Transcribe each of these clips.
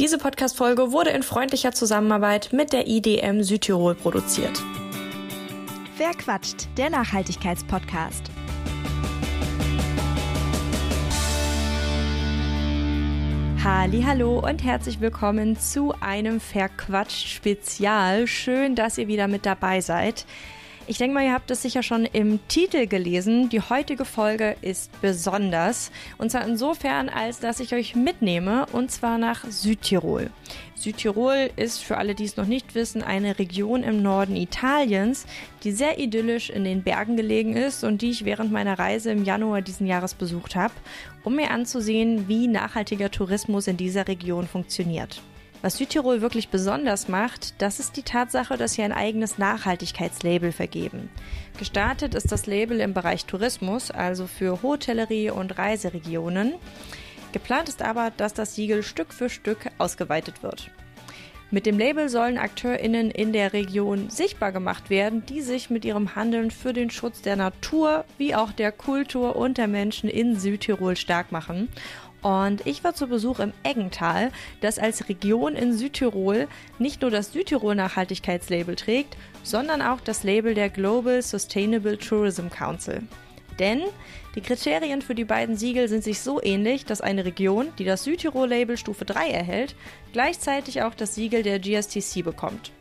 Diese Podcast-Folge wurde in freundlicher Zusammenarbeit mit der IDM Südtirol produziert. Wer quatscht? Der Nachhaltigkeitspodcast. Hallo und herzlich willkommen zu einem Verquatscht Spezial. Schön, dass ihr wieder mit dabei seid. Ich denke mal, ihr habt es sicher schon im Titel gelesen. Die heutige Folge ist besonders. Und zwar insofern, als dass ich euch mitnehme, und zwar nach Südtirol. Südtirol ist, für alle, die es noch nicht wissen, eine Region im Norden Italiens, die sehr idyllisch in den Bergen gelegen ist und die ich während meiner Reise im Januar diesen Jahres besucht habe, um mir anzusehen, wie nachhaltiger Tourismus in dieser Region funktioniert. Was Südtirol wirklich besonders macht, das ist die Tatsache, dass sie ein eigenes Nachhaltigkeitslabel vergeben. Gestartet ist das Label im Bereich Tourismus, also für Hotellerie und Reiseregionen. Geplant ist aber, dass das Siegel Stück für Stück ausgeweitet wird. Mit dem Label sollen AkteurInnen in der Region sichtbar gemacht werden, die sich mit ihrem Handeln für den Schutz der Natur wie auch der Kultur und der Menschen in Südtirol stark machen und ich war zu Besuch im Eggental, das als Region in Südtirol nicht nur das Südtirol Nachhaltigkeitslabel trägt, sondern auch das Label der Global Sustainable Tourism Council. Denn die Kriterien für die beiden Siegel sind sich so ähnlich, dass eine Region, die das Südtirol-Label Stufe 3 erhält, gleichzeitig auch das Siegel der GSTC bekommt.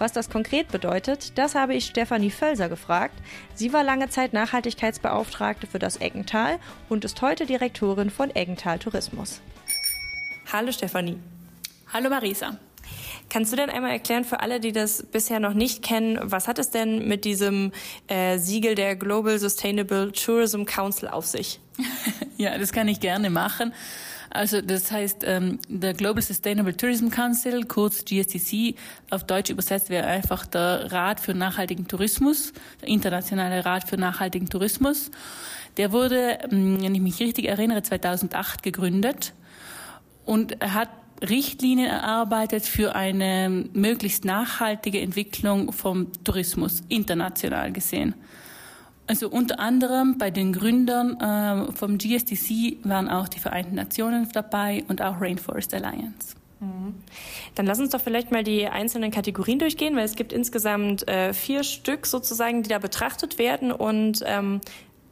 Was das konkret bedeutet, das habe ich Stefanie Völser gefragt. Sie war lange Zeit Nachhaltigkeitsbeauftragte für das Eggental und ist heute Direktorin von Eggental Tourismus. Hallo Stefanie. Hallo Marisa. Kannst du denn einmal erklären für alle, die das bisher noch nicht kennen, was hat es denn mit diesem äh, Siegel der Global Sustainable Tourism Council auf sich? ja, das kann ich gerne machen. Also das heißt, ähm, der Global Sustainable Tourism Council, kurz GSTC, auf Deutsch übersetzt wäre einfach der Rat für nachhaltigen Tourismus, der internationale Rat für nachhaltigen Tourismus. Der wurde, ähm, wenn ich mich richtig erinnere, 2008 gegründet und hat Richtlinien erarbeitet für eine möglichst nachhaltige Entwicklung vom Tourismus, international gesehen. Also unter anderem bei den Gründern äh, vom GSDC waren auch die Vereinten Nationen dabei und auch Rainforest Alliance. Mhm. Dann lass uns doch vielleicht mal die einzelnen Kategorien durchgehen, weil es gibt insgesamt äh, vier Stück sozusagen, die da betrachtet werden und ähm,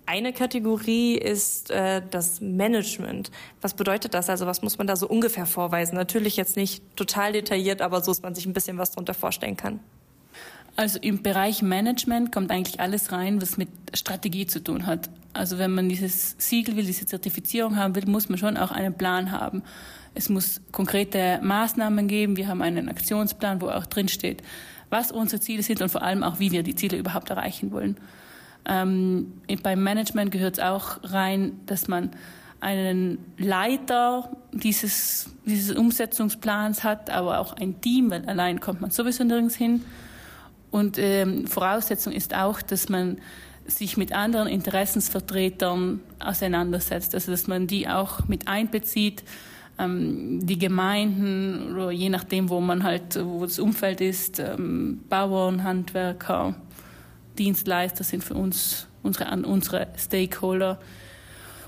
eine Kategorie ist äh, das Management. Was bedeutet das? Also was muss man da so ungefähr vorweisen? Natürlich jetzt nicht total detailliert, aber so, dass man sich ein bisschen was darunter vorstellen kann. Also im Bereich Management kommt eigentlich alles rein, was mit Strategie zu tun hat. Also wenn man dieses Siegel will, diese Zertifizierung haben will, muss man schon auch einen Plan haben. Es muss konkrete Maßnahmen geben. Wir haben einen Aktionsplan, wo auch drin steht, was unsere Ziele sind und vor allem auch, wie wir die Ziele überhaupt erreichen wollen. Ähm, beim Management gehört es auch rein, dass man einen Leiter dieses, dieses Umsetzungsplans hat, aber auch ein Team, weil allein kommt man sowieso nirgends hin. Und ähm, Voraussetzung ist auch, dass man sich mit anderen Interessensvertretern auseinandersetzt, also dass man die auch mit einbezieht, ähm, die Gemeinden oder je nachdem, wo man halt, wo das Umfeld ist, ähm, Bauern, Handwerker, Dienstleister sind für uns unsere, unsere Stakeholder.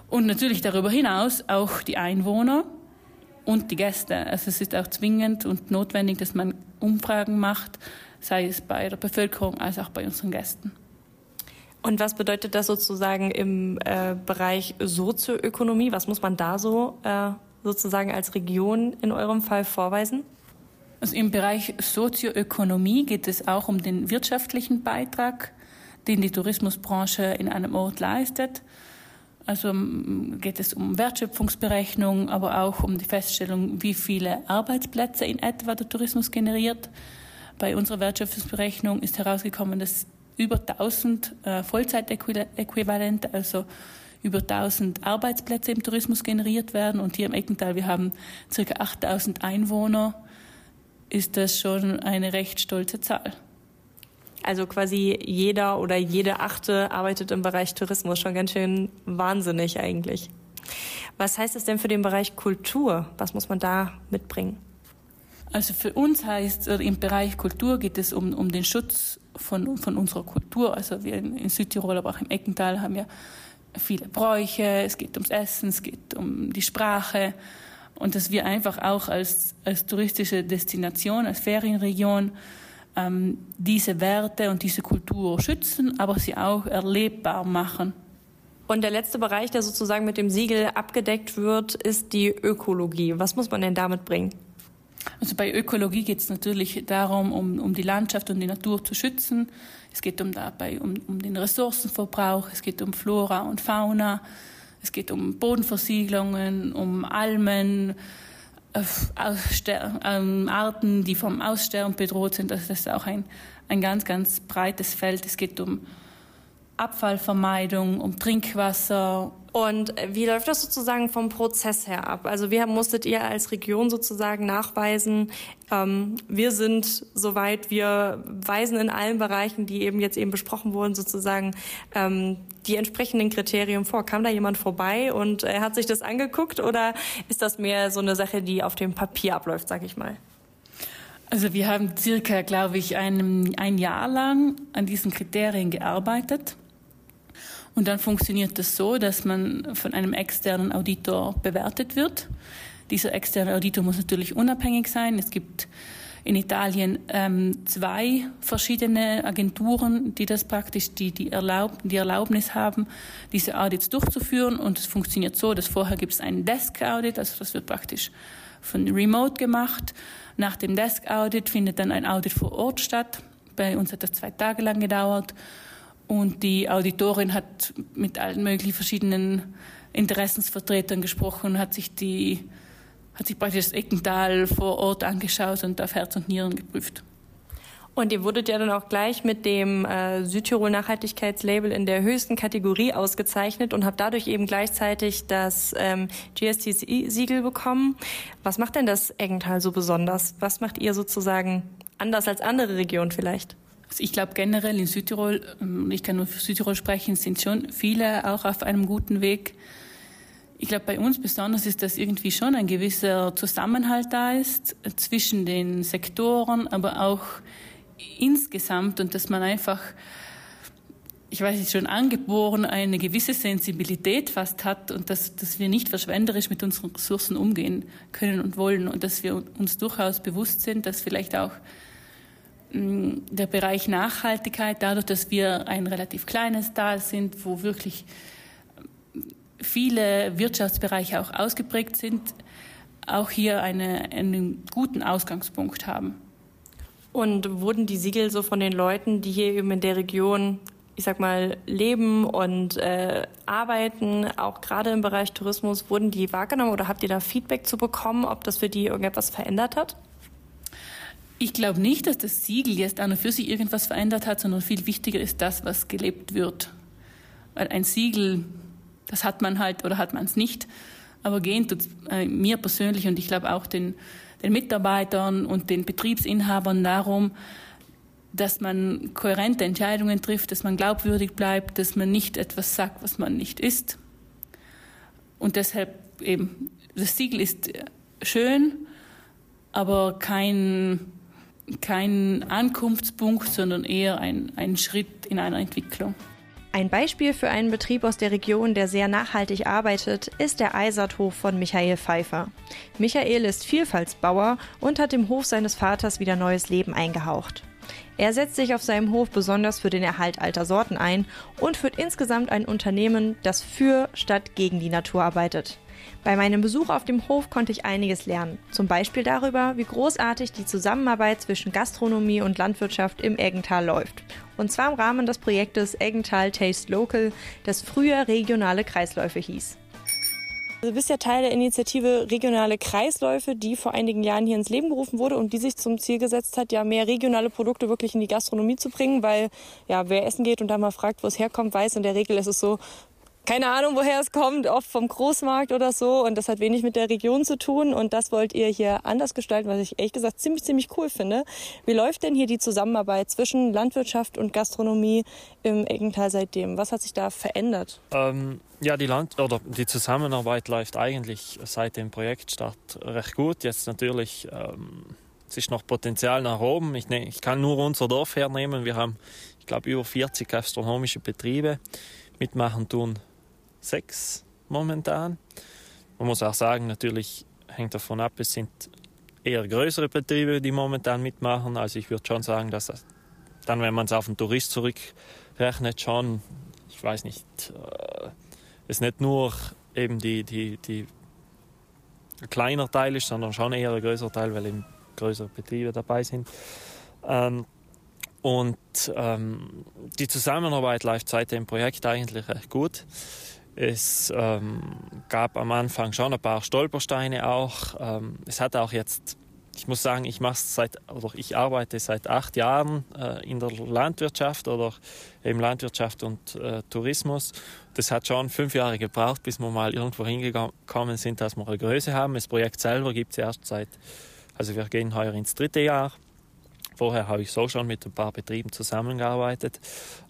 Und natürlich darüber hinaus auch die Einwohner und die Gäste. Also es ist auch zwingend und notwendig, dass man Umfragen macht, sei es bei der Bevölkerung als auch bei unseren Gästen. Und was bedeutet das sozusagen im äh, Bereich Sozioökonomie? Was muss man da so äh, sozusagen als Region in eurem Fall vorweisen? Also im Bereich Sozioökonomie geht es auch um den wirtschaftlichen Beitrag, den die Tourismusbranche in einem Ort leistet. Also geht es um Wertschöpfungsberechnung, aber auch um die Feststellung, wie viele Arbeitsplätze in etwa der Tourismus generiert. Bei unserer Wertschöpfungsberechnung ist herausgekommen, dass über 1000 äh, Vollzeitäquivalente, also über 1000 Arbeitsplätze im Tourismus generiert werden. Und hier im Eckental, wir haben ca. 8000 Einwohner, ist das schon eine recht stolze Zahl. Also quasi jeder oder jede Achte arbeitet im Bereich Tourismus. Schon ganz schön wahnsinnig eigentlich. Was heißt es denn für den Bereich Kultur? Was muss man da mitbringen? Also für uns heißt, im Bereich Kultur geht es um, um den Schutz von, von unserer Kultur. Also wir in, in Südtirol, aber auch im Eckental haben ja viele Bräuche, es geht ums Essen, es geht um die Sprache. und dass wir einfach auch als, als touristische Destination, als Ferienregion ähm, diese Werte und diese Kultur schützen, aber sie auch erlebbar machen. Und der letzte Bereich, der sozusagen mit dem Siegel abgedeckt wird, ist die Ökologie. Was muss man denn damit bringen? Also bei Ökologie geht es natürlich darum, um, um die Landschaft und die Natur zu schützen. Es geht um dabei um, um den Ressourcenverbrauch, es geht um Flora und Fauna, es geht um Bodenversiegelungen, um Almen, äh, ähm, Arten, die vom Aussterben bedroht sind. Das ist auch ein, ein ganz, ganz breites Feld. Es geht um Abfallvermeidung, um Trinkwasser. Und wie läuft das sozusagen vom Prozess her ab? Also wie musstet ihr als Region sozusagen nachweisen, ähm, wir sind soweit, wir weisen in allen Bereichen, die eben jetzt eben besprochen wurden, sozusagen ähm, die entsprechenden Kriterien vor. Kam da jemand vorbei und äh, hat sich das angeguckt oder ist das mehr so eine Sache, die auf dem Papier abläuft, sag ich mal? Also wir haben circa, glaube ich, ein, ein Jahr lang an diesen Kriterien gearbeitet. Und dann funktioniert das so, dass man von einem externen Auditor bewertet wird. Dieser externe Auditor muss natürlich unabhängig sein. Es gibt in Italien ähm, zwei verschiedene Agenturen, die das praktisch die, die, Erlaub, die Erlaubnis haben, diese Audits durchzuführen. Und es funktioniert so, dass vorher gibt es einen Desk-Audit, also das wird praktisch von Remote gemacht. Nach dem Desk-Audit findet dann ein Audit vor Ort statt. Bei uns hat das zwei Tage lang gedauert. Und die Auditorin hat mit allen möglichen verschiedenen Interessensvertretern gesprochen, hat sich die hat sich praktisch das Eckental vor Ort angeschaut und auf Herz und Nieren geprüft. Und ihr wurdet ja dann auch gleich mit dem äh, Südtirol Nachhaltigkeitslabel in der höchsten Kategorie ausgezeichnet und habt dadurch eben gleichzeitig das ähm, GST-Siegel bekommen. Was macht denn das Eggental so besonders? Was macht ihr sozusagen anders als andere Regionen vielleicht? Also ich glaube generell in Südtirol, ähm, ich kann nur für Südtirol sprechen, sind schon viele auch auf einem guten Weg. Ich glaube, bei uns besonders ist, dass irgendwie schon ein gewisser Zusammenhalt da ist zwischen den Sektoren, aber auch insgesamt und dass man einfach, ich weiß nicht, schon angeboren eine gewisse Sensibilität fast hat und dass, dass wir nicht verschwenderisch mit unseren Ressourcen umgehen können und wollen und dass wir uns durchaus bewusst sind, dass vielleicht auch der Bereich Nachhaltigkeit, dadurch, dass wir ein relativ kleines Tal sind, wo wirklich viele Wirtschaftsbereiche auch ausgeprägt sind, auch hier eine, einen guten Ausgangspunkt haben. Und wurden die Siegel so von den Leuten, die hier eben in der Region, ich sag mal, leben und äh, arbeiten, auch gerade im Bereich Tourismus, wurden die wahrgenommen oder habt ihr da Feedback zu bekommen, ob das für die irgendetwas verändert hat? Ich glaube nicht, dass das Siegel jetzt an und für sich irgendwas verändert hat, sondern viel wichtiger ist das, was gelebt wird. Weil ein Siegel, das hat man halt oder hat man es nicht. Aber gehen tut äh, mir persönlich und ich glaube auch den, den Mitarbeitern und den Betriebsinhabern darum, dass man kohärente Entscheidungen trifft, dass man glaubwürdig bleibt, dass man nicht etwas sagt, was man nicht ist. Und deshalb eben, das Siegel ist schön, aber kein kein Ankunftspunkt, sondern eher ein, ein Schritt in einer Entwicklung. Ein Beispiel für einen Betrieb aus der Region, der sehr nachhaltig arbeitet, ist der Eisathof von Michael Pfeiffer. Michael ist Vielfaltsbauer und hat dem Hof seines Vaters wieder neues Leben eingehaucht. Er setzt sich auf seinem Hof besonders für den Erhalt alter Sorten ein und führt insgesamt ein Unternehmen, das für statt gegen die Natur arbeitet. Bei meinem Besuch auf dem Hof konnte ich einiges lernen. Zum Beispiel darüber, wie großartig die Zusammenarbeit zwischen Gastronomie und Landwirtschaft im Eggental läuft. Und zwar im Rahmen des Projektes Eggental Taste Local, das früher regionale Kreisläufe hieß. Du bist ja Teil der Initiative Regionale Kreisläufe, die vor einigen Jahren hier ins Leben gerufen wurde und die sich zum Ziel gesetzt hat, ja mehr regionale Produkte wirklich in die Gastronomie zu bringen, weil ja wer essen geht und da mal fragt, wo es herkommt, weiß in der Regel ist es so, keine Ahnung, woher es kommt, oft vom Großmarkt oder so. Und das hat wenig mit der Region zu tun. Und das wollt ihr hier anders gestalten, was ich ehrlich gesagt ziemlich, ziemlich cool finde. Wie läuft denn hier die Zusammenarbeit zwischen Landwirtschaft und Gastronomie im Eggental seitdem? Was hat sich da verändert? Ähm, ja, die, Land oder die Zusammenarbeit läuft eigentlich seit dem Projektstart recht gut. Jetzt natürlich. Ähm es ist noch Potenzial nach oben. Ich, ne, ich kann nur unser Dorf hernehmen. Wir haben, ich glaube, über 40 gastronomische Betriebe. Mitmachen tun sechs momentan. Man muss auch sagen, natürlich hängt davon ab, es sind eher größere Betriebe, die momentan mitmachen. Also ich würde schon sagen, dass dann, wenn man es auf den Tourist zurückrechnet, schon, ich weiß nicht, äh, es nicht nur eben die, die, die kleiner Teil ist, sondern schon eher ein größerer Teil, weil eben größere Betriebe dabei sind. Ähm, und ähm, die Zusammenarbeit läuft seit dem Projekt eigentlich recht gut. Es ähm, gab am Anfang schon ein paar Stolpersteine auch. Ähm, es hat auch jetzt, ich muss sagen, ich mache seit oder ich arbeite seit acht Jahren äh, in der Landwirtschaft oder eben Landwirtschaft und äh, Tourismus. Das hat schon fünf Jahre gebraucht, bis wir mal irgendwo hingekommen sind, dass wir eine Größe haben. Das Projekt selber gibt es erst seit, also wir gehen heuer ins dritte Jahr. Vorher habe ich so schon mit ein paar Betrieben zusammengearbeitet.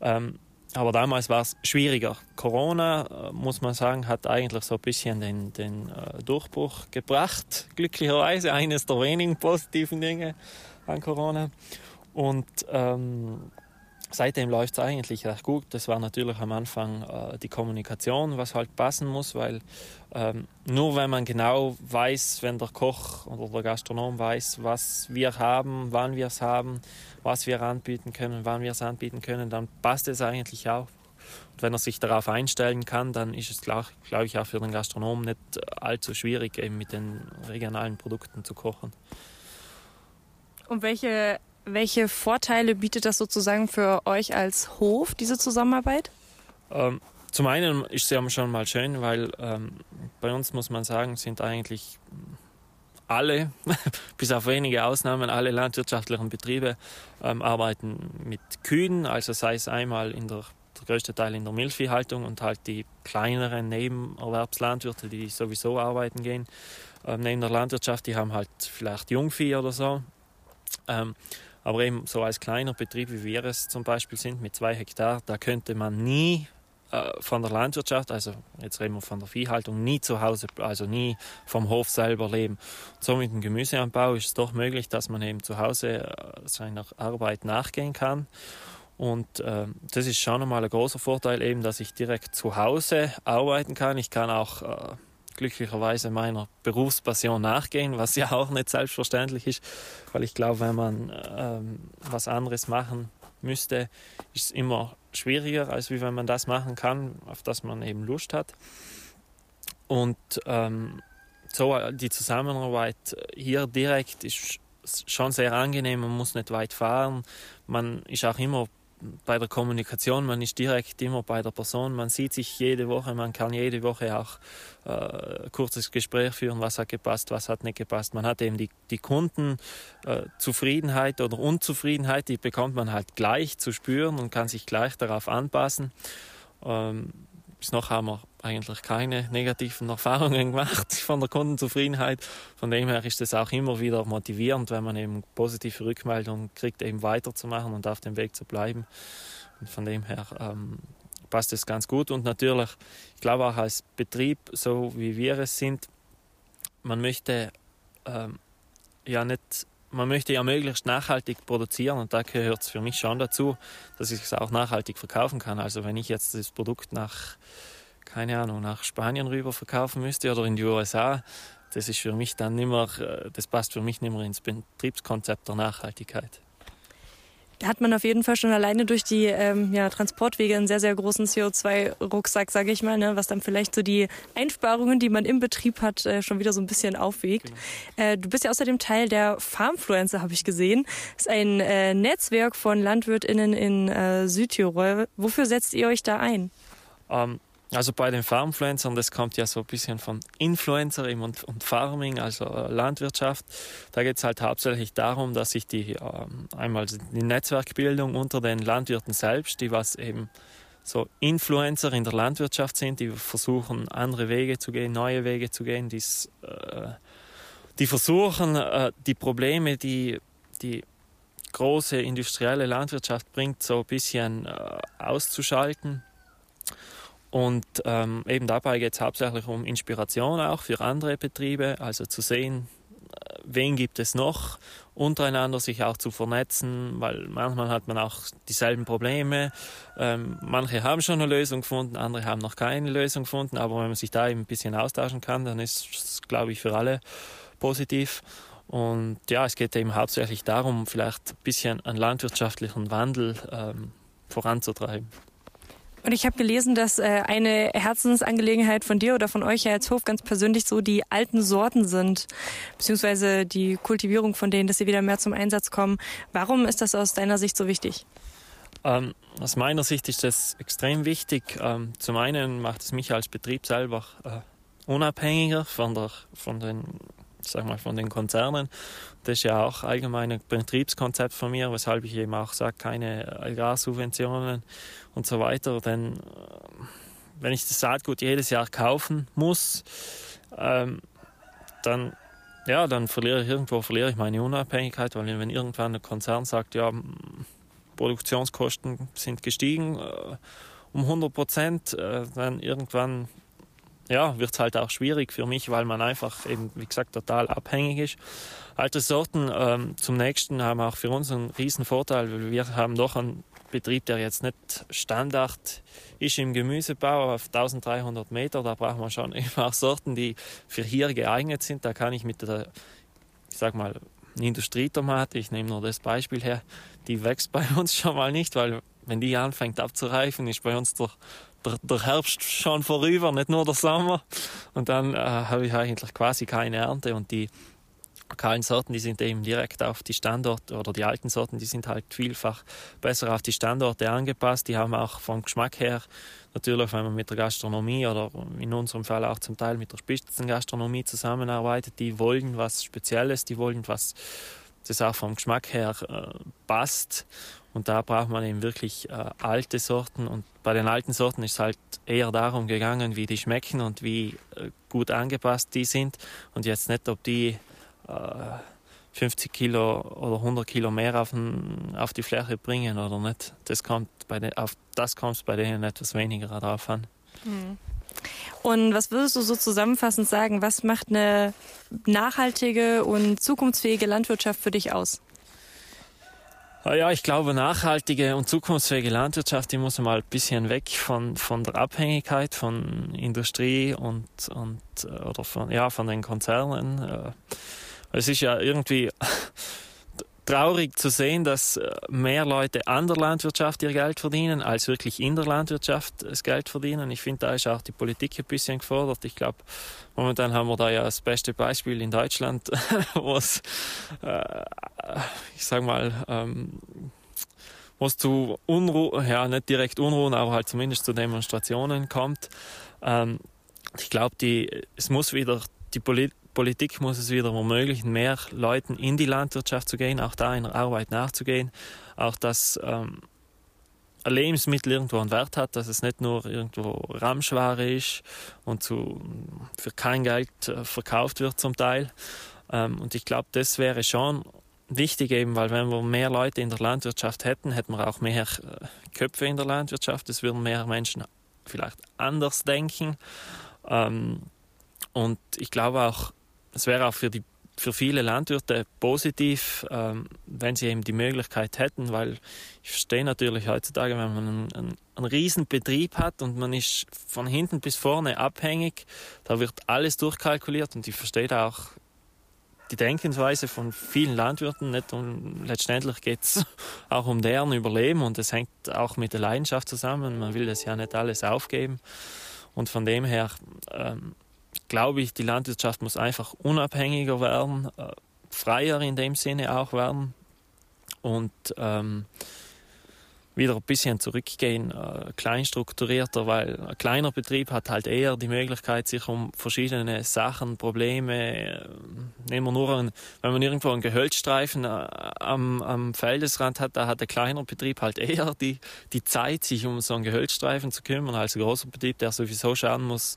Ähm, aber damals war es schwieriger. Corona, äh, muss man sagen, hat eigentlich so ein bisschen den, den äh, Durchbruch gebracht. Glücklicherweise eines der wenigen positiven Dinge an Corona. Und ähm, seitdem läuft es eigentlich recht gut. Das war natürlich am Anfang äh, die Kommunikation, was halt passen muss, weil ähm, nur wenn man genau weiß, wenn der Koch oder der Gastronom weiß, was wir haben, wann wir es haben, was wir anbieten können, wann wir es anbieten können, dann passt es eigentlich auch. Und wenn er sich darauf einstellen kann, dann ist es, glaube glaub ich, auch für den Gastronom nicht allzu schwierig, eben mit den regionalen Produkten zu kochen. Und welche welche Vorteile bietet das sozusagen für euch als Hof, diese Zusammenarbeit? Ähm, zum einen ist ja schon mal schön, weil ähm, bei uns muss man sagen, sind eigentlich alle, bis auf wenige Ausnahmen, alle landwirtschaftlichen Betriebe ähm, arbeiten mit Kühen, also sei es einmal in der, der größte Teil in der Milchviehhaltung und halt die kleineren Nebenerwerbslandwirte, die sowieso arbeiten gehen. Ähm, neben der Landwirtschaft, die haben halt vielleicht Jungvieh oder so. Ähm, aber eben so als kleiner Betrieb, wie wir es zum Beispiel sind, mit zwei Hektar, da könnte man nie äh, von der Landwirtschaft, also jetzt reden wir von der Viehhaltung, nie zu Hause, also nie vom Hof selber leben. Und so mit dem Gemüseanbau ist es doch möglich, dass man eben zu Hause äh, seiner Arbeit nachgehen kann. Und äh, das ist schon einmal ein großer Vorteil, eben, dass ich direkt zu Hause arbeiten kann. Ich kann auch äh, glücklicherweise meiner Berufspassion nachgehen, was ja auch nicht selbstverständlich ist, weil ich glaube, wenn man ähm, was anderes machen müsste, ist es immer schwieriger, als wie wenn man das machen kann, auf das man eben Lust hat. Und ähm, so äh, die Zusammenarbeit hier direkt ist schon sehr angenehm. Man muss nicht weit fahren. Man ist auch immer bei der Kommunikation, man ist direkt immer bei der Person, man sieht sich jede Woche, man kann jede Woche auch äh, kurzes Gespräch führen, was hat gepasst, was hat nicht gepasst. Man hat eben die, die Kundenzufriedenheit äh, oder Unzufriedenheit, die bekommt man halt gleich zu spüren und kann sich gleich darauf anpassen. Ähm, bis noch haben wir eigentlich keine negativen Erfahrungen gemacht von der Kundenzufriedenheit. Von dem her ist es auch immer wieder motivierend, wenn man eben positive Rückmeldungen kriegt, eben weiterzumachen und auf dem Weg zu bleiben. Und von dem her ähm, passt es ganz gut. Und natürlich, ich glaube auch als Betrieb, so wie wir es sind, man möchte ähm, ja nicht man möchte ja möglichst nachhaltig produzieren und da gehört es für mich schon dazu, dass ich es auch nachhaltig verkaufen kann. Also wenn ich jetzt das Produkt nach, keine Ahnung, nach Spanien rüber verkaufen müsste oder in die USA, das ist für mich dann nimmer, äh, das passt für mich nicht mehr ins Betriebskonzept der Nachhaltigkeit. Da hat man auf jeden Fall schon alleine durch die ähm, ja, Transportwege einen sehr, sehr großen CO2-Rucksack, sage ich mal, ne, was dann vielleicht so die Einsparungen, die man im Betrieb hat, äh, schon wieder so ein bisschen aufwiegt. Genau. Äh, du bist ja außerdem Teil der Farmfluencer, habe ich gesehen. Das ist ein äh, Netzwerk von LandwirtInnen in äh, Südtirol. Wofür setzt ihr euch da ein? Ähm, also bei den Farmfluencern, das kommt ja so ein bisschen von Influencer und, und Farming, also äh, Landwirtschaft. Da geht es halt hauptsächlich darum, dass sich die äh, einmal die Netzwerkbildung unter den Landwirten selbst, die was eben so Influencer in der Landwirtschaft sind, die versuchen andere Wege zu gehen, neue Wege zu gehen, äh, die versuchen äh, die Probleme, die die große industrielle Landwirtschaft bringt, so ein bisschen äh, auszuschalten und ähm, eben dabei geht es hauptsächlich um Inspiration auch für andere Betriebe, also zu sehen, äh, wen gibt es noch, untereinander sich auch zu vernetzen, weil manchmal hat man auch dieselben Probleme. Ähm, manche haben schon eine Lösung gefunden, andere haben noch keine Lösung gefunden, aber wenn man sich da eben ein bisschen austauschen kann, dann ist es, glaube ich, für alle positiv. Und ja, es geht eben hauptsächlich darum, vielleicht ein bisschen einen landwirtschaftlichen Wandel ähm, voranzutreiben. Und ich habe gelesen, dass äh, eine Herzensangelegenheit von dir oder von euch als Hof ganz persönlich so die alten Sorten sind, beziehungsweise die Kultivierung von denen, dass sie wieder mehr zum Einsatz kommen. Warum ist das aus deiner Sicht so wichtig? Ähm, aus meiner Sicht ist das extrem wichtig. Ähm, zum einen macht es mich als Betrieb selber äh, unabhängiger von, der, von den sag mal, von den Konzernen. Das ist ja auch allgemein ein Betriebskonzept von mir, weshalb ich eben auch sage, keine Agrarsubventionen und so weiter. Denn äh, wenn ich das Saatgut jedes Jahr kaufen muss, ähm, dann ja, dann verliere ich irgendwo verliere ich meine Unabhängigkeit, weil wenn irgendwann ein Konzern sagt, ja, Produktionskosten sind gestiegen äh, um 100 Prozent, äh, dann irgendwann ja, wird es halt auch schwierig für mich, weil man einfach eben, wie gesagt, total abhängig ist. Alte Sorten ähm, zum nächsten haben auch für uns einen riesen Vorteil, weil wir haben doch einen Betrieb, der jetzt nicht Standard ist im Gemüsebau auf 1300 Meter. Da braucht man schon eben auch Sorten, die für hier geeignet sind. Da kann ich mit der, ich sag mal, Industrietomate, ich nehme nur das Beispiel her, die wächst bei uns schon mal nicht, weil wenn die anfängt abzureifen, ist bei uns der der, der Herbst schon vorüber, nicht nur der Sommer. Und dann äh, habe ich eigentlich quasi keine Ernte und die lokalen Sorten, die sind eben direkt auf die Standorte oder die alten Sorten, die sind halt vielfach besser auf die Standorte angepasst. Die haben auch vom Geschmack her natürlich, wenn man mit der Gastronomie oder in unserem Fall auch zum Teil mit der Spitzengastronomie zusammenarbeitet, die wollen was Spezielles, die wollen was, das auch vom Geschmack her äh, passt. Und da braucht man eben wirklich äh, alte Sorten. Und bei den alten Sorten ist es halt eher darum gegangen, wie die schmecken und wie äh, gut angepasst die sind. Und jetzt nicht, ob die äh, 50 Kilo oder 100 Kilo mehr auf, den, auf die Fläche bringen oder nicht. Das kommt bei den, auf das kommt bei denen etwas weniger drauf an. Hm. Und was würdest du so zusammenfassend sagen, was macht eine nachhaltige und zukunftsfähige Landwirtschaft für dich aus? Ah ja, ich glaube, nachhaltige und zukunftsfähige Landwirtschaft, die muss mal ein bisschen weg von, von der Abhängigkeit von Industrie und, und äh, oder von, ja, von den Konzernen. Äh, es ist ja irgendwie traurig zu sehen, dass äh, mehr Leute an der Landwirtschaft ihr Geld verdienen, als wirklich in der Landwirtschaft das Geld verdienen. Ich finde, da ist auch die Politik ein bisschen gefordert. Ich glaube, momentan haben wir da ja das beste Beispiel in Deutschland, wo es, äh, ich sag mal, ähm, wo es zu Unruhe, ja, nicht direkt Unruhen, aber halt zumindest zu Demonstrationen kommt. Ähm, ich glaube, es muss wieder die Politik Politik muss es wieder ermöglichen, mehr Leuten in die Landwirtschaft zu gehen, auch da in der Arbeit nachzugehen, auch dass ähm, Lebensmittel irgendwo einen Wert hat, dass es nicht nur irgendwo Ramschware ist und zu, für kein Geld äh, verkauft wird zum Teil. Ähm, und ich glaube, das wäre schon wichtig eben, weil wenn wir mehr Leute in der Landwirtschaft hätten, hätten wir auch mehr äh, Köpfe in der Landwirtschaft. Es würden mehr Menschen vielleicht anders denken. Ähm, und ich glaube auch, es wäre auch für die für viele Landwirte positiv, ähm, wenn sie eben die Möglichkeit hätten, weil ich verstehe natürlich heutzutage, wenn man einen, einen, einen riesen Betrieb hat und man ist von hinten bis vorne abhängig, da wird alles durchkalkuliert und ich verstehe auch die Denkensweise von vielen Landwirten nicht und letztendlich geht es auch um deren Überleben und es hängt auch mit der Leidenschaft zusammen. Man will das ja nicht alles aufgeben und von dem her ähm, glaube ich, die Landwirtschaft muss einfach unabhängiger werden, äh, freier in dem Sinne auch werden. Und ähm, wieder ein bisschen zurückgehen, äh, kleinstrukturierter, weil ein kleiner Betrieb hat halt eher die Möglichkeit, sich um verschiedene Sachen, Probleme, äh, nehmen wir nur, einen, wenn man irgendwo einen Gehölzstreifen äh, am, am Feldesrand hat, da hat der kleiner Betrieb halt eher die, die Zeit, sich um so einen Gehölzstreifen zu kümmern, als ein großer Betrieb, der sowieso schauen muss,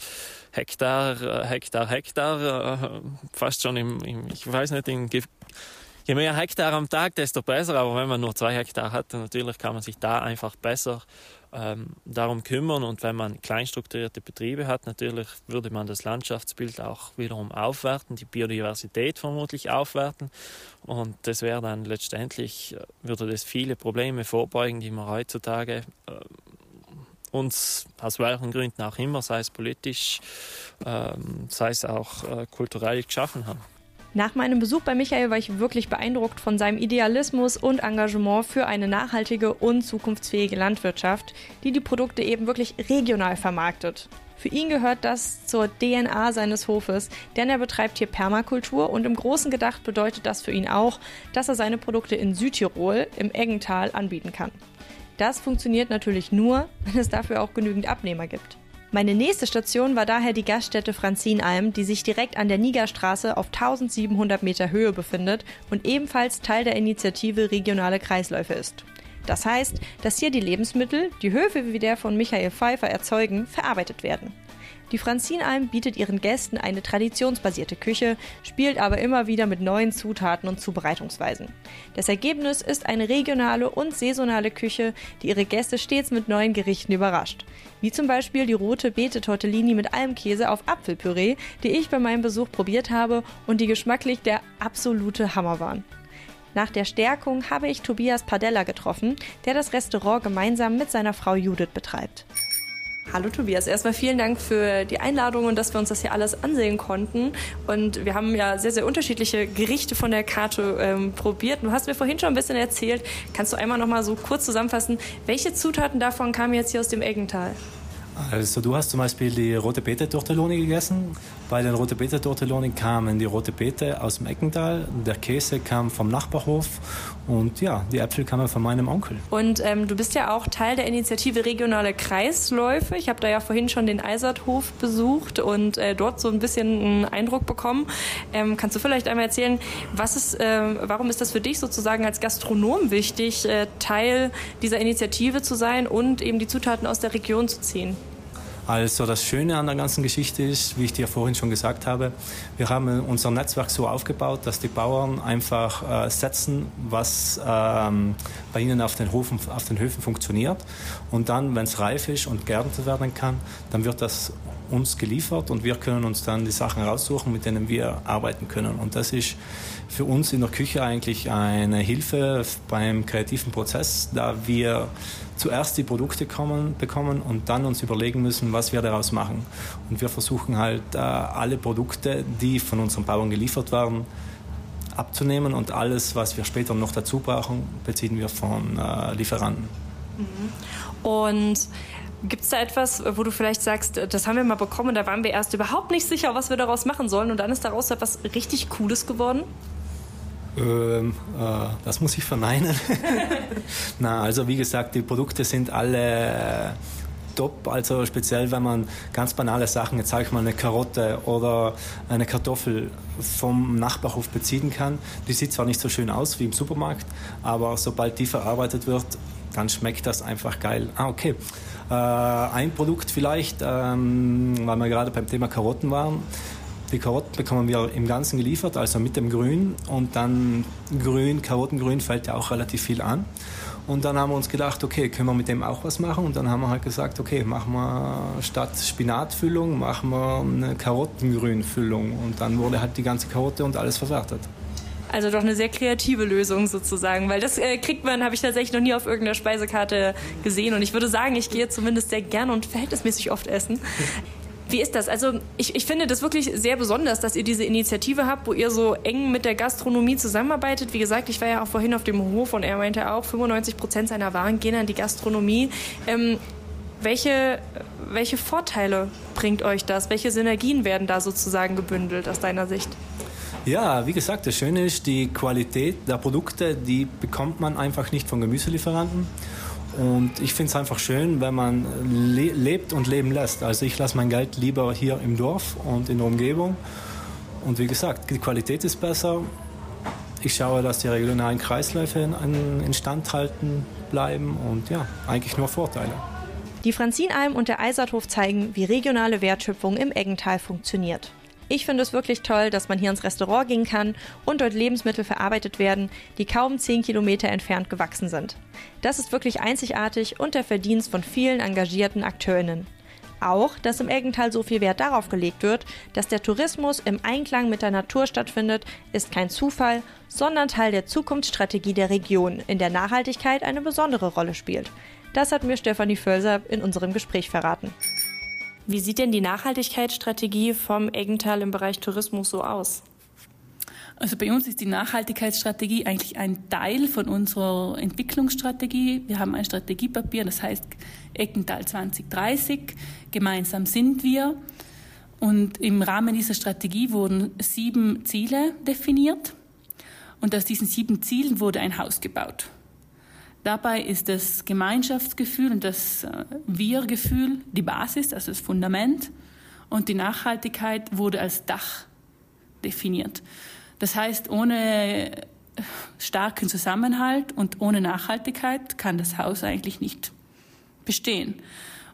Hektar, äh, Hektar, Hektar, äh, fast schon im, im ich weiß nicht, in je mehr Hektar am Tag, desto besser. Aber wenn man nur zwei Hektar hat, natürlich kann man sich da einfach besser ähm, darum kümmern. Und wenn man kleinstrukturierte Betriebe hat, natürlich würde man das Landschaftsbild auch wiederum aufwerten, die Biodiversität vermutlich aufwerten. Und das wäre dann letztendlich, äh, würde das viele Probleme vorbeugen, die man heutzutage äh, uns aus welchen Gründen auch immer, sei es politisch, ähm, sei es auch äh, kulturell geschaffen haben. Nach meinem Besuch bei Michael war ich wirklich beeindruckt von seinem Idealismus und Engagement für eine nachhaltige und zukunftsfähige Landwirtschaft, die die Produkte eben wirklich regional vermarktet. Für ihn gehört das zur DNA seines Hofes, denn er betreibt hier Permakultur und im Großen gedacht bedeutet das für ihn auch, dass er seine Produkte in Südtirol im Eggental anbieten kann. Das funktioniert natürlich nur, wenn es dafür auch genügend Abnehmer gibt. Meine nächste Station war daher die Gaststätte Franzinalm, die sich direkt an der Nigerstraße auf 1700 Meter Höhe befindet und ebenfalls Teil der Initiative Regionale Kreisläufe ist. Das heißt, dass hier die Lebensmittel, die Höfe wie der von Michael Pfeiffer erzeugen, verarbeitet werden. Die Franzinalm bietet ihren Gästen eine traditionsbasierte Küche, spielt aber immer wieder mit neuen Zutaten und Zubereitungsweisen. Das Ergebnis ist eine regionale und saisonale Küche, die ihre Gäste stets mit neuen Gerichten überrascht. Wie zum Beispiel die rote Beete Tortellini mit Almkäse auf Apfelpüree, die ich bei meinem Besuch probiert habe und die geschmacklich der absolute Hammer waren. Nach der Stärkung habe ich Tobias Padella getroffen, der das Restaurant gemeinsam mit seiner Frau Judith betreibt. Hallo Tobias, erstmal vielen Dank für die Einladung und dass wir uns das hier alles ansehen konnten. Und wir haben ja sehr, sehr unterschiedliche Gerichte von der Karte ähm, probiert. Du hast mir vorhin schon ein bisschen erzählt. Kannst du einmal noch mal so kurz zusammenfassen, welche Zutaten davon kamen jetzt hier aus dem Eggental? Also du hast zum Beispiel die rote Beete Tortelloni gegessen. Bei den rote Beete Tortelloni kamen die rote Beete aus dem Eckental, der Käse kam vom Nachbarhof und ja, die Äpfel kamen von meinem Onkel. Und ähm, du bist ja auch Teil der Initiative Regionale Kreisläufe. Ich habe da ja vorhin schon den Eiserthof besucht und äh, dort so ein bisschen einen Eindruck bekommen. Ähm, kannst du vielleicht einmal erzählen, was ist, äh, warum ist das für dich sozusagen als Gastronom wichtig, äh, Teil dieser Initiative zu sein und eben die Zutaten aus der Region zu ziehen? Also das Schöne an der ganzen Geschichte ist, wie ich dir vorhin schon gesagt habe, wir haben unser Netzwerk so aufgebaut, dass die Bauern einfach äh, setzen, was ähm, bei ihnen auf den, Hofen, auf den Höfen funktioniert. Und dann, wenn es reif ist und geerntet werden kann, dann wird das uns geliefert und wir können uns dann die Sachen raussuchen, mit denen wir arbeiten können. Und das ist für uns in der Küche eigentlich eine Hilfe beim kreativen Prozess, da wir zuerst die Produkte kommen, bekommen und dann uns überlegen müssen, was wir daraus machen. Und wir versuchen halt äh, alle Produkte, die von unseren Bauern geliefert werden, abzunehmen und alles, was wir später noch dazu brauchen, beziehen wir von äh, Lieferanten. Mhm. Und Gibt es da etwas, wo du vielleicht sagst, das haben wir mal bekommen, da waren wir erst überhaupt nicht sicher, was wir daraus machen sollen und dann ist daraus etwas richtig Cooles geworden? Ähm, äh, das muss ich verneinen. Na, also wie gesagt, die Produkte sind alle top. Also speziell, wenn man ganz banale Sachen, jetzt sage ich mal eine Karotte oder eine Kartoffel vom Nachbarhof beziehen kann. Die sieht zwar nicht so schön aus wie im Supermarkt, aber sobald die verarbeitet wird, dann schmeckt das einfach geil. Ah, okay. Äh, ein Produkt vielleicht, ähm, weil wir gerade beim Thema Karotten waren. Die Karotten bekommen wir im Ganzen geliefert, also mit dem Grün. Und dann Grün, Karottengrün fällt ja auch relativ viel an. Und dann haben wir uns gedacht, okay, können wir mit dem auch was machen? Und dann haben wir halt gesagt, okay, machen wir statt Spinatfüllung, machen wir eine Karottengrünfüllung. Und dann wurde halt die ganze Karotte und alles verwertet. Also doch eine sehr kreative Lösung sozusagen, weil das äh, kriegt man, habe ich tatsächlich noch nie auf irgendeiner Speisekarte gesehen. Und ich würde sagen, ich gehe zumindest sehr gerne und verhältnismäßig oft essen. Wie ist das? Also ich, ich finde das wirklich sehr besonders, dass ihr diese Initiative habt, wo ihr so eng mit der Gastronomie zusammenarbeitet. Wie gesagt, ich war ja auch vorhin auf dem Hof und er meinte auch, 95 Prozent seiner Waren gehen an die Gastronomie. Ähm, welche, welche Vorteile bringt euch das? Welche Synergien werden da sozusagen gebündelt aus deiner Sicht? Ja, wie gesagt, das Schöne ist, die Qualität der Produkte, die bekommt man einfach nicht von Gemüselieferanten. Und ich finde es einfach schön, wenn man le lebt und leben lässt. Also ich lasse mein Geld lieber hier im Dorf und in der Umgebung. Und wie gesagt, die Qualität ist besser. Ich schaue, dass die regionalen Kreisläufe in, instand halten bleiben und ja, eigentlich nur Vorteile. Die Franzinalm und der Eiserthof zeigen, wie regionale Wertschöpfung im Eggental funktioniert. Ich finde es wirklich toll, dass man hier ins Restaurant gehen kann und dort Lebensmittel verarbeitet werden, die kaum 10 Kilometer entfernt gewachsen sind. Das ist wirklich einzigartig und der Verdienst von vielen engagierten Akteurinnen. Auch, dass im Eggental so viel Wert darauf gelegt wird, dass der Tourismus im Einklang mit der Natur stattfindet, ist kein Zufall, sondern Teil der Zukunftsstrategie der Region, in der Nachhaltigkeit eine besondere Rolle spielt. Das hat mir Stefanie Völser in unserem Gespräch verraten. Wie sieht denn die Nachhaltigkeitsstrategie vom Eggental im Bereich Tourismus so aus? Also bei uns ist die Nachhaltigkeitsstrategie eigentlich ein Teil von unserer Entwicklungsstrategie. Wir haben ein Strategiepapier, das heißt Eckental 2030. Gemeinsam sind wir. Und im Rahmen dieser Strategie wurden sieben Ziele definiert. Und aus diesen sieben Zielen wurde ein Haus gebaut. Dabei ist das Gemeinschaftsgefühl und das äh, Wir-Gefühl die Basis, also das Fundament. Und die Nachhaltigkeit wurde als Dach definiert. Das heißt, ohne starken Zusammenhalt und ohne Nachhaltigkeit kann das Haus eigentlich nicht bestehen.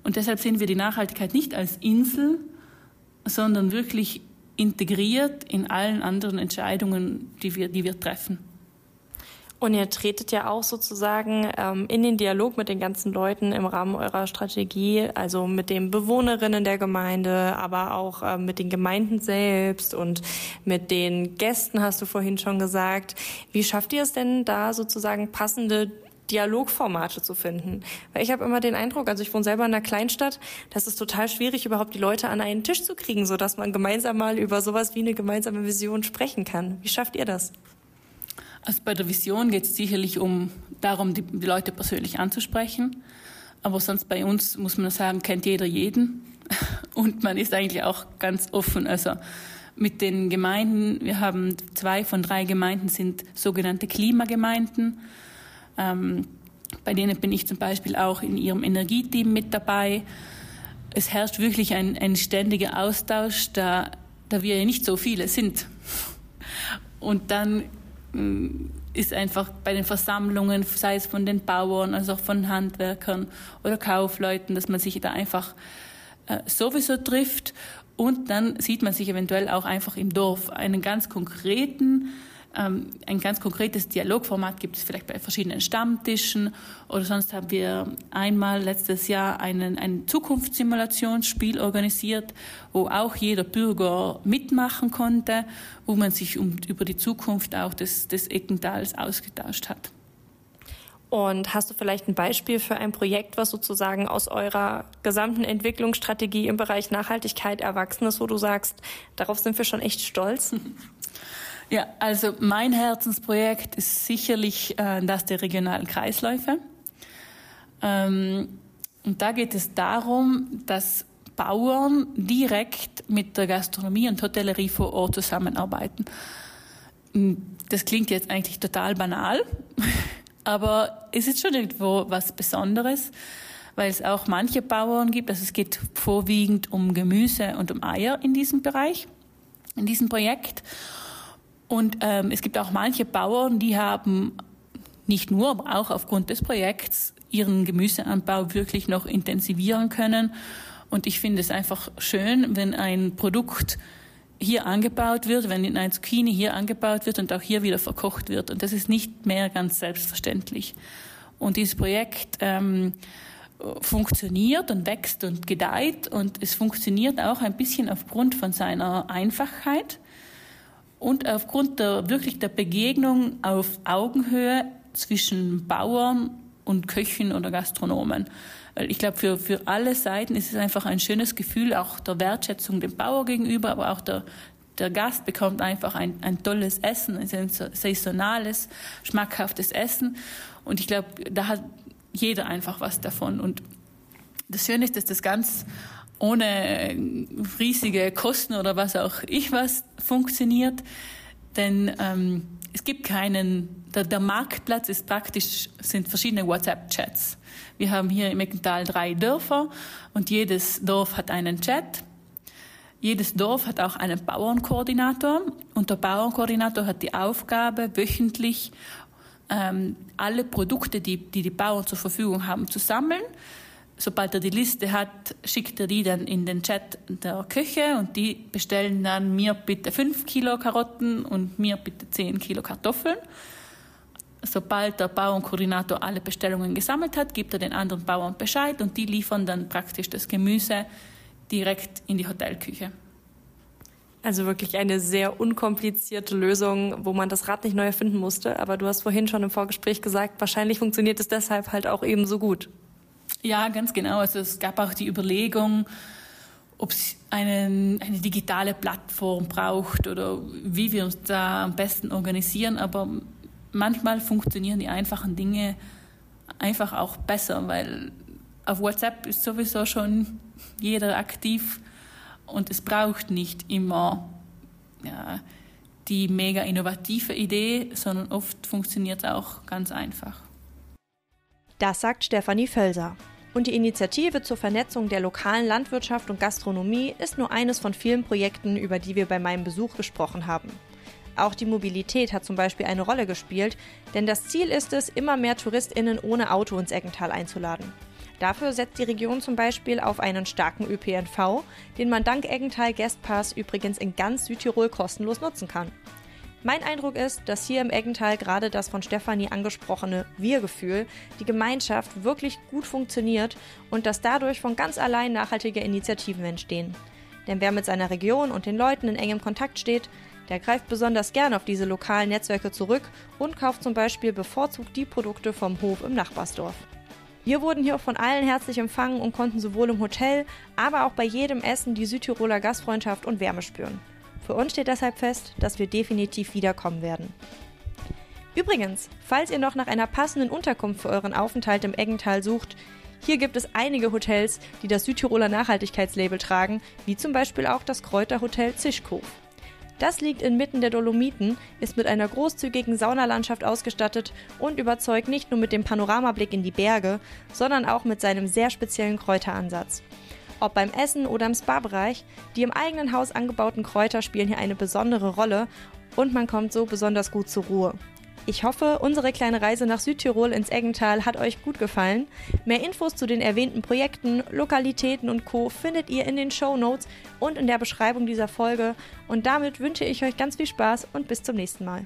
Und deshalb sehen wir die Nachhaltigkeit nicht als Insel, sondern wirklich integriert in allen anderen Entscheidungen, die wir, die wir treffen. Und ihr tretet ja auch sozusagen ähm, in den Dialog mit den ganzen Leuten im Rahmen eurer Strategie, also mit den Bewohnerinnen der Gemeinde, aber auch ähm, mit den Gemeinden selbst und mit den Gästen, hast du vorhin schon gesagt. Wie schafft ihr es denn da sozusagen passende Dialogformate zu finden. Weil ich habe immer den Eindruck, also ich wohne selber in einer Kleinstadt, das ist total schwierig, überhaupt die Leute an einen Tisch zu kriegen, sodass man gemeinsam mal über sowas wie eine gemeinsame Vision sprechen kann. Wie schafft ihr das? Also bei der Vision geht es sicherlich um darum, die, die, Leute persönlich anzusprechen. Aber sonst bei uns muss man sagen, kennt jeder jeden. Und man ist eigentlich auch ganz offen. Also mit den Gemeinden, wir haben zwei von drei Gemeinden sind sogenannte Klimagemeinden. Ähm, bei denen bin ich zum Beispiel auch in ihrem Energieteam mit dabei. Es herrscht wirklich ein, ein ständiger Austausch, da, da wir ja nicht so viele sind. Und dann ist einfach bei den Versammlungen, sei es von den Bauern, also auch von Handwerkern oder Kaufleuten, dass man sich da einfach äh, sowieso trifft. Und dann sieht man sich eventuell auch einfach im Dorf. Einen ganz konkreten ein ganz konkretes Dialogformat gibt es vielleicht bei verschiedenen Stammtischen oder sonst haben wir einmal letztes Jahr einen, ein Zukunftssimulationsspiel organisiert, wo auch jeder Bürger mitmachen konnte, wo man sich um, über die Zukunft auch des, des Eckentals ausgetauscht hat. Und hast du vielleicht ein Beispiel für ein Projekt, was sozusagen aus eurer gesamten Entwicklungsstrategie im Bereich Nachhaltigkeit erwachsen ist, wo du sagst, darauf sind wir schon echt stolz? Ja, also mein Herzensprojekt ist sicherlich äh, das der regionalen Kreisläufe. Ähm, und da geht es darum, dass Bauern direkt mit der Gastronomie und Hotellerie vor Ort zusammenarbeiten. Das klingt jetzt eigentlich total banal, aber es ist schon irgendwo was Besonderes, weil es auch manche Bauern gibt. Also es geht vorwiegend um Gemüse und um Eier in diesem Bereich, in diesem Projekt. Und ähm, es gibt auch manche Bauern, die haben nicht nur, aber auch aufgrund des Projekts ihren Gemüseanbau wirklich noch intensivieren können. Und ich finde es einfach schön, wenn ein Produkt hier angebaut wird, wenn ein Zucchini hier angebaut wird und auch hier wieder verkocht wird. Und das ist nicht mehr ganz selbstverständlich. Und dieses Projekt ähm, funktioniert und wächst und gedeiht und es funktioniert auch ein bisschen aufgrund von seiner Einfachheit und aufgrund der wirklich der Begegnung auf Augenhöhe zwischen Bauern und Köchen oder Gastronomen. Ich glaube, für, für alle Seiten ist es einfach ein schönes Gefühl, auch der Wertschätzung dem Bauer gegenüber, aber auch der, der Gast bekommt einfach ein, ein tolles Essen, ein saisonales, schmackhaftes Essen. Und ich glaube, da hat jeder einfach was davon. Und das Schöne ist, dass das ganz ohne riesige Kosten oder was auch ich was funktioniert. Denn ähm, es gibt keinen, der, der, Marktplatz ist praktisch, sind verschiedene WhatsApp-Chats. Wir haben hier im Eckental drei Dörfer und jedes Dorf hat einen Chat. Jedes Dorf hat auch einen Bauernkoordinator und der Bauernkoordinator hat die Aufgabe, wöchentlich ähm, alle Produkte, die, die die Bauern zur Verfügung haben, zu sammeln sobald er die Liste hat, schickt er die dann in den Chat der Köche und die bestellen dann mir bitte 5 Kilo Karotten und mir bitte 10 Kilo Kartoffeln. Sobald der Bauernkoordinator alle Bestellungen gesammelt hat, gibt er den anderen Bauern Bescheid und die liefern dann praktisch das Gemüse direkt in die Hotelküche. Also wirklich eine sehr unkomplizierte Lösung, wo man das Rad nicht neu erfinden musste. Aber du hast vorhin schon im Vorgespräch gesagt, wahrscheinlich funktioniert es deshalb halt auch eben so gut. Ja, ganz genau. Also es gab auch die Überlegung, ob es eine, eine digitale Plattform braucht oder wie wir uns da am besten organisieren. Aber manchmal funktionieren die einfachen Dinge einfach auch besser, weil auf WhatsApp ist sowieso schon jeder aktiv und es braucht nicht immer ja, die mega innovative Idee, sondern oft funktioniert es auch ganz einfach. Das sagt Stefanie Völser. Und die Initiative zur Vernetzung der lokalen Landwirtschaft und Gastronomie ist nur eines von vielen Projekten, über die wir bei meinem Besuch gesprochen haben. Auch die Mobilität hat zum Beispiel eine Rolle gespielt, denn das Ziel ist es, immer mehr TouristInnen ohne Auto ins Eggental einzuladen. Dafür setzt die Region zum Beispiel auf einen starken ÖPNV, den man dank Eggental Guestpass übrigens in ganz Südtirol kostenlos nutzen kann. Mein Eindruck ist, dass hier im Eggental gerade das von Stefanie angesprochene Wir-Gefühl, die Gemeinschaft wirklich gut funktioniert und dass dadurch von ganz allein nachhaltige Initiativen entstehen. Denn wer mit seiner Region und den Leuten in engem Kontakt steht, der greift besonders gern auf diese lokalen Netzwerke zurück und kauft zum Beispiel bevorzugt die Produkte vom Hof im Nachbarsdorf. Wir wurden hier auch von allen herzlich empfangen und konnten sowohl im Hotel, aber auch bei jedem Essen die Südtiroler Gastfreundschaft und Wärme spüren. Für uns steht deshalb fest, dass wir definitiv wiederkommen werden. Übrigens, falls ihr noch nach einer passenden Unterkunft für euren Aufenthalt im Eggental sucht, hier gibt es einige Hotels, die das Südtiroler Nachhaltigkeitslabel tragen, wie zum Beispiel auch das Kräuterhotel Zischkow. Das liegt inmitten der Dolomiten, ist mit einer großzügigen Saunalandschaft ausgestattet und überzeugt nicht nur mit dem Panoramablick in die Berge, sondern auch mit seinem sehr speziellen Kräuteransatz. Ob beim Essen oder im Spa-Bereich, die im eigenen Haus angebauten Kräuter spielen hier eine besondere Rolle und man kommt so besonders gut zur Ruhe. Ich hoffe, unsere kleine Reise nach Südtirol ins Eggental hat euch gut gefallen. Mehr Infos zu den erwähnten Projekten, Lokalitäten und Co. findet ihr in den Show Notes und in der Beschreibung dieser Folge. Und damit wünsche ich euch ganz viel Spaß und bis zum nächsten Mal.